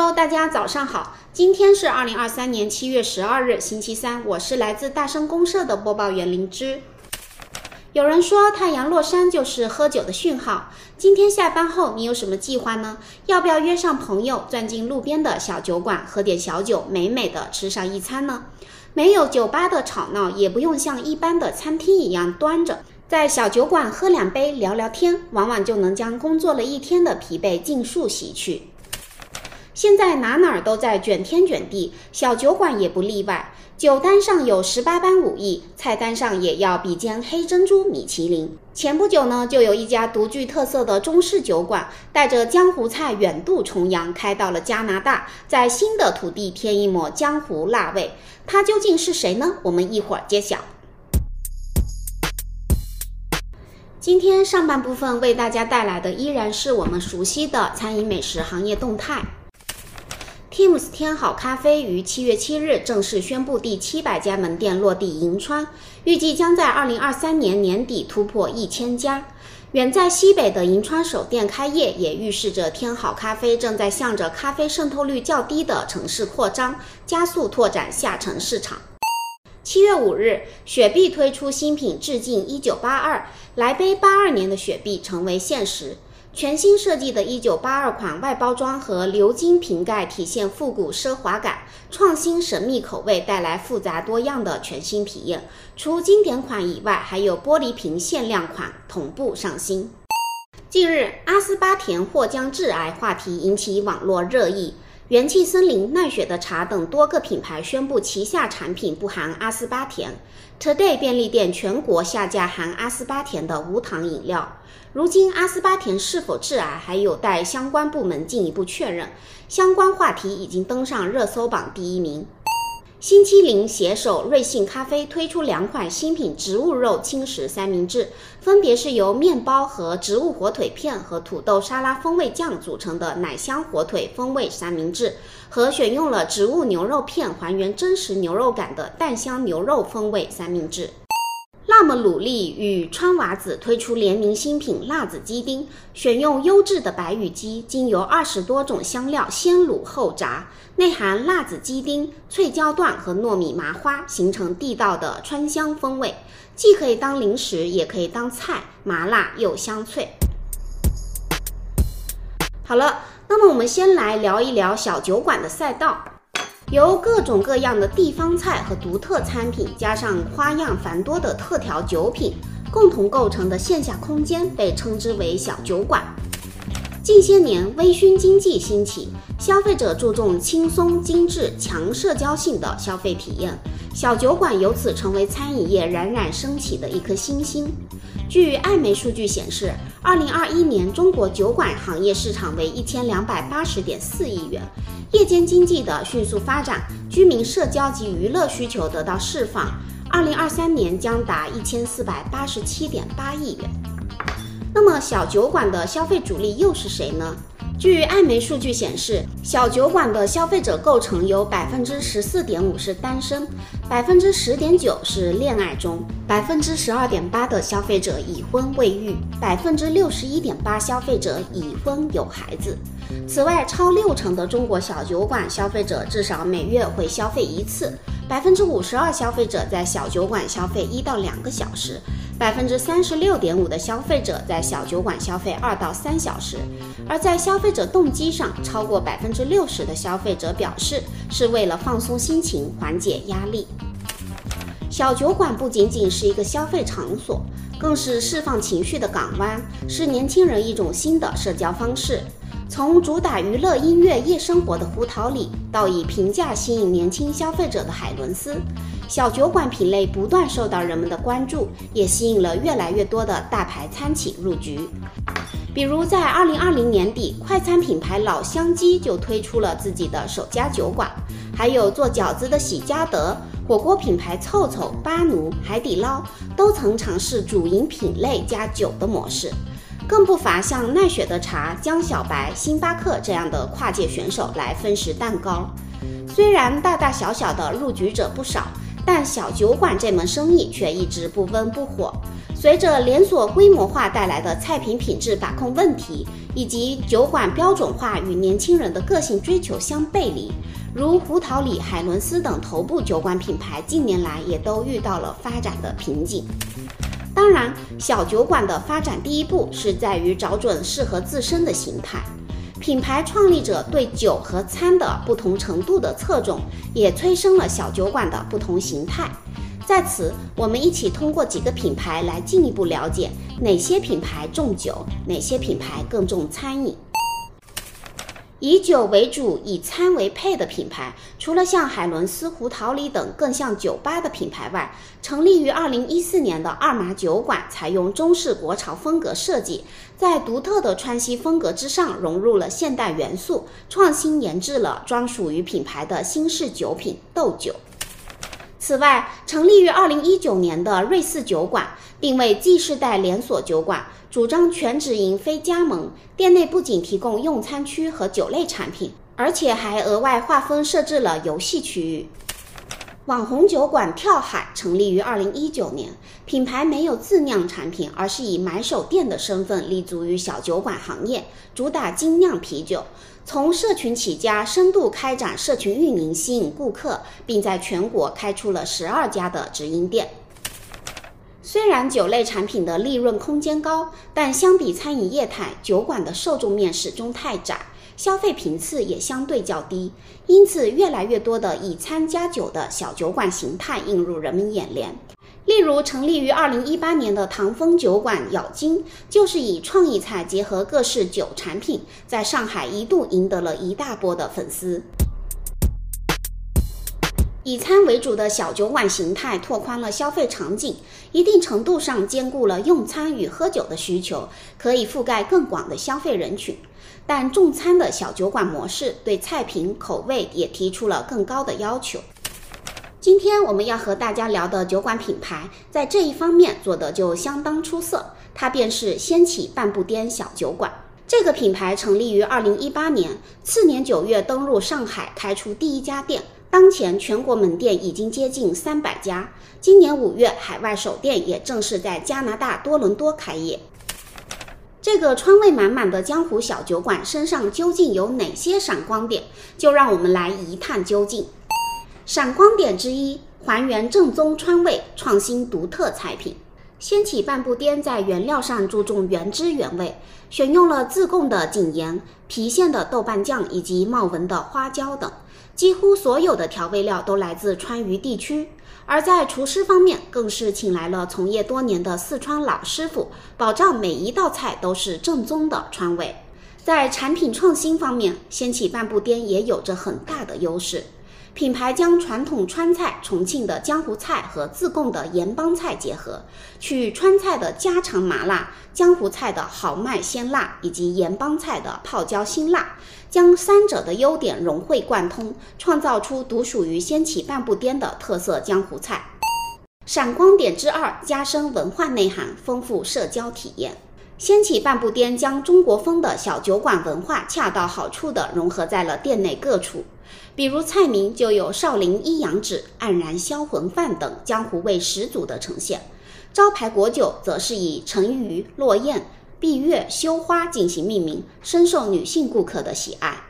Hello，大家早上好，今天是二零二三年七月十二日，星期三，我是来自大生公社的播报员灵芝。有人说太阳落山就是喝酒的讯号，今天下班后你有什么计划呢？要不要约上朋友钻进路边的小酒馆喝点小酒，美美的吃上一餐呢？没有酒吧的吵闹，也不用像一般的餐厅一样端着，在小酒馆喝两杯聊聊天，往往就能将工作了一天的疲惫尽数洗去。现在哪哪儿都在卷天卷地，小酒馆也不例外。酒单上有十八般武艺，菜单上也要比肩黑珍珠、米其林。前不久呢，就有一家独具特色的中式酒馆，带着江湖菜远渡重洋，开到了加拿大，在新的土地添一抹江湖辣味。它究竟是谁呢？我们一会儿揭晓。今天上半部分为大家带来的依然是我们熟悉的餐饮美食行业动态。Tim's 天好咖啡于七月七日正式宣布第七百家门店落地银川，预计将在二零二三年年底突破一千家。远在西北的银川首店开业，也预示着天好咖啡正在向着咖啡渗透率较低的城市扩张，加速拓展下沉市场。七月五日，雪碧推出新品致敬一九八二，来杯八二年的雪碧成为现实。全新设计的1982款外包装和鎏金瓶盖体现复古奢华感，创新神秘口味带来复杂多样的全新体验。除经典款以外，还有玻璃瓶限量款同步上新。近日，阿斯巴甜或将致癌话题引起网络热议。元气森林、奈雪的茶等多个品牌宣布旗下产品不含阿斯巴甜。Today 便利店全国下架含阿斯巴甜的无糖饮料。如今，阿斯巴甜是否致癌还有待相关部门进一步确认。相关话题已经登上热搜榜第一名。星期零携手瑞幸咖啡推出两款新品植物肉轻食三明治，分别是由面包和植物火腿片和土豆沙拉风味酱组成的奶香火腿风味三明治，和选用了植物牛肉片还原真实牛肉感的蛋香牛肉风味三明治。那么努力与川娃子推出联名新品辣子鸡丁，选用优质的白羽鸡，经由二十多种香料先卤后炸，内含辣子鸡丁、脆椒段和糯米麻花，形成地道的川香风味，既可以当零食，也可以当菜，麻辣又香脆。好了，那么我们先来聊一聊小酒馆的赛道。由各种各样的地方菜和独特餐品，加上花样繁多的特调酒品，共同构成的线下空间，被称之为小酒馆。近些年，微醺经济兴起，消费者注重轻松、精致、强社交性的消费体验，小酒馆由此成为餐饮业冉冉升起的一颗新星。据艾媒数据显示，二零二一年中国酒馆行业市场为一千两百八十点四亿元。夜间经济的迅速发展，居民社交及娱乐需求得到释放，二零二三年将达一千四百八十七点八亿元。那么，小酒馆的消费主力又是谁呢？据艾媒数据显示，小酒馆的消费者构成有百分之十四点五是单身，百分之十点九是恋爱中，百分之十二点八的消费者已婚未育，百分之六十一点八消费者已婚有孩子。此外，超六成的中国小酒馆消费者至少每月会消费一次，百分之五十二消费者在小酒馆消费一到两个小时。百分之三十六点五的消费者在小酒馆消费二到三小时，而在消费者动机上，超过百分之六十的消费者表示是为了放松心情、缓解压力。小酒馆不仅仅是一个消费场所，更是释放情绪的港湾，是年轻人一种新的社交方式。从主打娱乐、音乐、夜生活的胡桃里，到以平价吸引年轻消费者的海伦斯。小酒馆品类不断受到人们的关注，也吸引了越来越多的大牌餐企入局。比如在二零二零年底，快餐品牌老乡鸡就推出了自己的首家酒馆，还有做饺子的喜家德、火锅品牌凑凑、巴奴、海底捞都曾尝试主营品类加酒的模式，更不乏像奈雪的茶、江小白、星巴克这样的跨界选手来分食蛋糕。虽然大大小小的入局者不少。但小酒馆这门生意却一直不温不火。随着连锁规模化带来的菜品品质把控问题，以及酒馆标准化与年轻人的个性追求相背离，如胡桃里、海伦斯等头部酒馆品牌近年来也都遇到了发展的瓶颈。当然，小酒馆的发展第一步是在于找准适合自身的形态。品牌创立者对酒和餐的不同程度的侧重，也催生了小酒馆的不同形态。在此，我们一起通过几个品牌来进一步了解哪些品牌重酒，哪些品牌更重餐饮。以酒为主、以餐为配的品牌，除了像海伦斯、胡桃里等更像酒吧的品牌外，成立于二零一四年的二马酒馆，采用中式国潮风格设计，在独特的川西风格之上融入了现代元素，创新研制了专属于品牌的新式酒品豆酒。此外，成立于二零一九年的瑞士酒馆，定位 G 世代连锁酒馆，主张全直营非加盟。店内不仅提供用餐区和酒类产品，而且还额外划分设置了游戏区域。网红酒馆跳海成立于二零一九年，品牌没有自酿产品，而是以买手店的身份立足于小酒馆行业，主打精酿啤酒。从社群起家，深度开展社群运营，吸引顾客，并在全国开出了十二家的直营店。虽然酒类产品的利润空间高，但相比餐饮业态，酒馆的受众面始终太窄，消费频次也相对较低。因此，越来越多的以餐加酒的小酒馆形态映入人们眼帘。例如，成立于二零一八年的唐风酒馆咬金，就是以创意菜结合各式酒产品，在上海一度赢得了一大波的粉丝。以餐为主的小酒馆形态拓宽了消费场景，一定程度上兼顾了用餐与喝酒的需求，可以覆盖更广的消费人群。但重餐的小酒馆模式对菜品口味也提出了更高的要求。今天我们要和大家聊的酒馆品牌，在这一方面做的就相当出色，它便是掀起半步颠小酒馆。这个品牌成立于二零一八年，次年九月登陆上海，开出第一家店。当前全国门店已经接近三百家，今年五月海外首店也正式在加拿大多伦多开业。这个川味满满的江湖小酒馆身上究竟有哪些闪光点？就让我们来一探究竟。闪光点之一，还原正宗川味，创新独特菜品。掀起半步颠，在原料上注重原汁原味，选用了自贡的井盐、郫县的豆瓣酱以及茂文的花椒等，几乎所有的调味料都来自川渝地区。而在厨师方面，更是请来了从业多年的四川老师傅，保障每一道菜都是正宗的川味。在产品创新方面，掀起半步颠也有着很大的优势。品牌将传统川菜、重庆的江湖菜和自贡的盐帮菜结合，取川菜的家常麻辣、江湖菜的豪迈鲜辣以及盐帮菜的泡椒辛辣，将三者的优点融会贯通，创造出独属于掀起半步颠的特色江湖菜。闪光点之二：加深文化内涵，丰富社交体验。掀起半步颠，将中国风的小酒馆文化恰到好处地融合在了店内各处。比如菜名就有少林一阳指、黯然销魂饭等江湖味十足的呈现，招牌果酒则是以沉鱼落雁、闭月羞花进行命名，深受女性顾客的喜爱。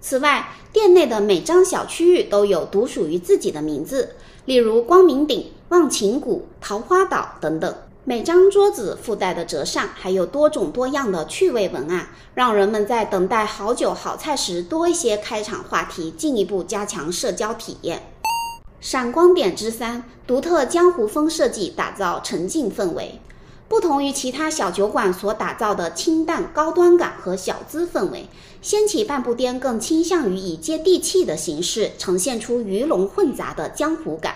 此外，店内的每张小区域都有独属于自己的名字，例如光明顶、忘情谷、桃花岛等等。每张桌子附带的折扇还有多种多样的趣味文案，让人们在等待好酒好菜时多一些开场话题，进一步加强社交体验。闪光点之三，独特江湖风设计，打造沉浸氛围。不同于其他小酒馆所打造的清淡高端感和小资氛围，掀起半步颠更倾向于以接地气的形式呈现出鱼龙混杂的江湖感。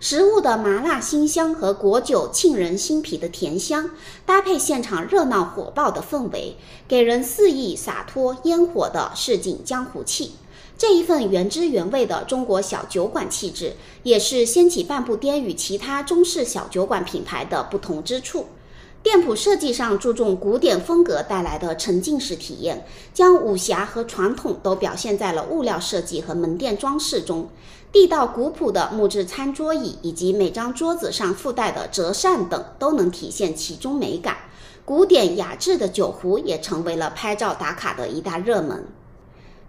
食物的麻辣辛香和果酒沁人心脾的甜香，搭配现场热闹火爆的氛围，给人肆意洒脱烟火的市井江湖气。这一份原汁原味的中国小酒馆气质，也是掀起半步颠与其他中式小酒馆品牌的不同之处。店铺设计上注重古典风格带来的沉浸式体验，将武侠和传统都表现在了物料设计和门店装饰中。地道古朴的木质餐桌椅以及每张桌子上附带的折扇等，都能体现其中美感。古典雅致的酒壶也成为了拍照打卡的一大热门。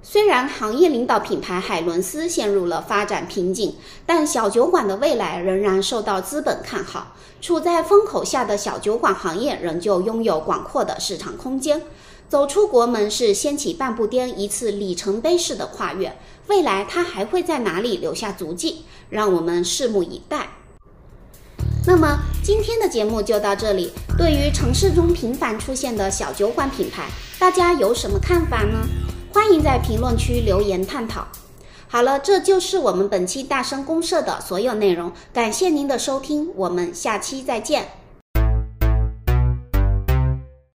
虽然行业领导品牌海伦斯陷入了发展瓶颈，但小酒馆的未来仍然受到资本看好。处在风口下的小酒馆行业仍旧拥有广阔的市场空间。走出国门是掀起半步颠、一次里程碑式的跨越。未来它还会在哪里留下足迹？让我们拭目以待。那么今天的节目就到这里。对于城市中频繁出现的小酒馆品牌，大家有什么看法呢？欢迎在评论区留言探讨。好了，这就是我们本期大声公社的所有内容。感谢您的收听，我们下期再见。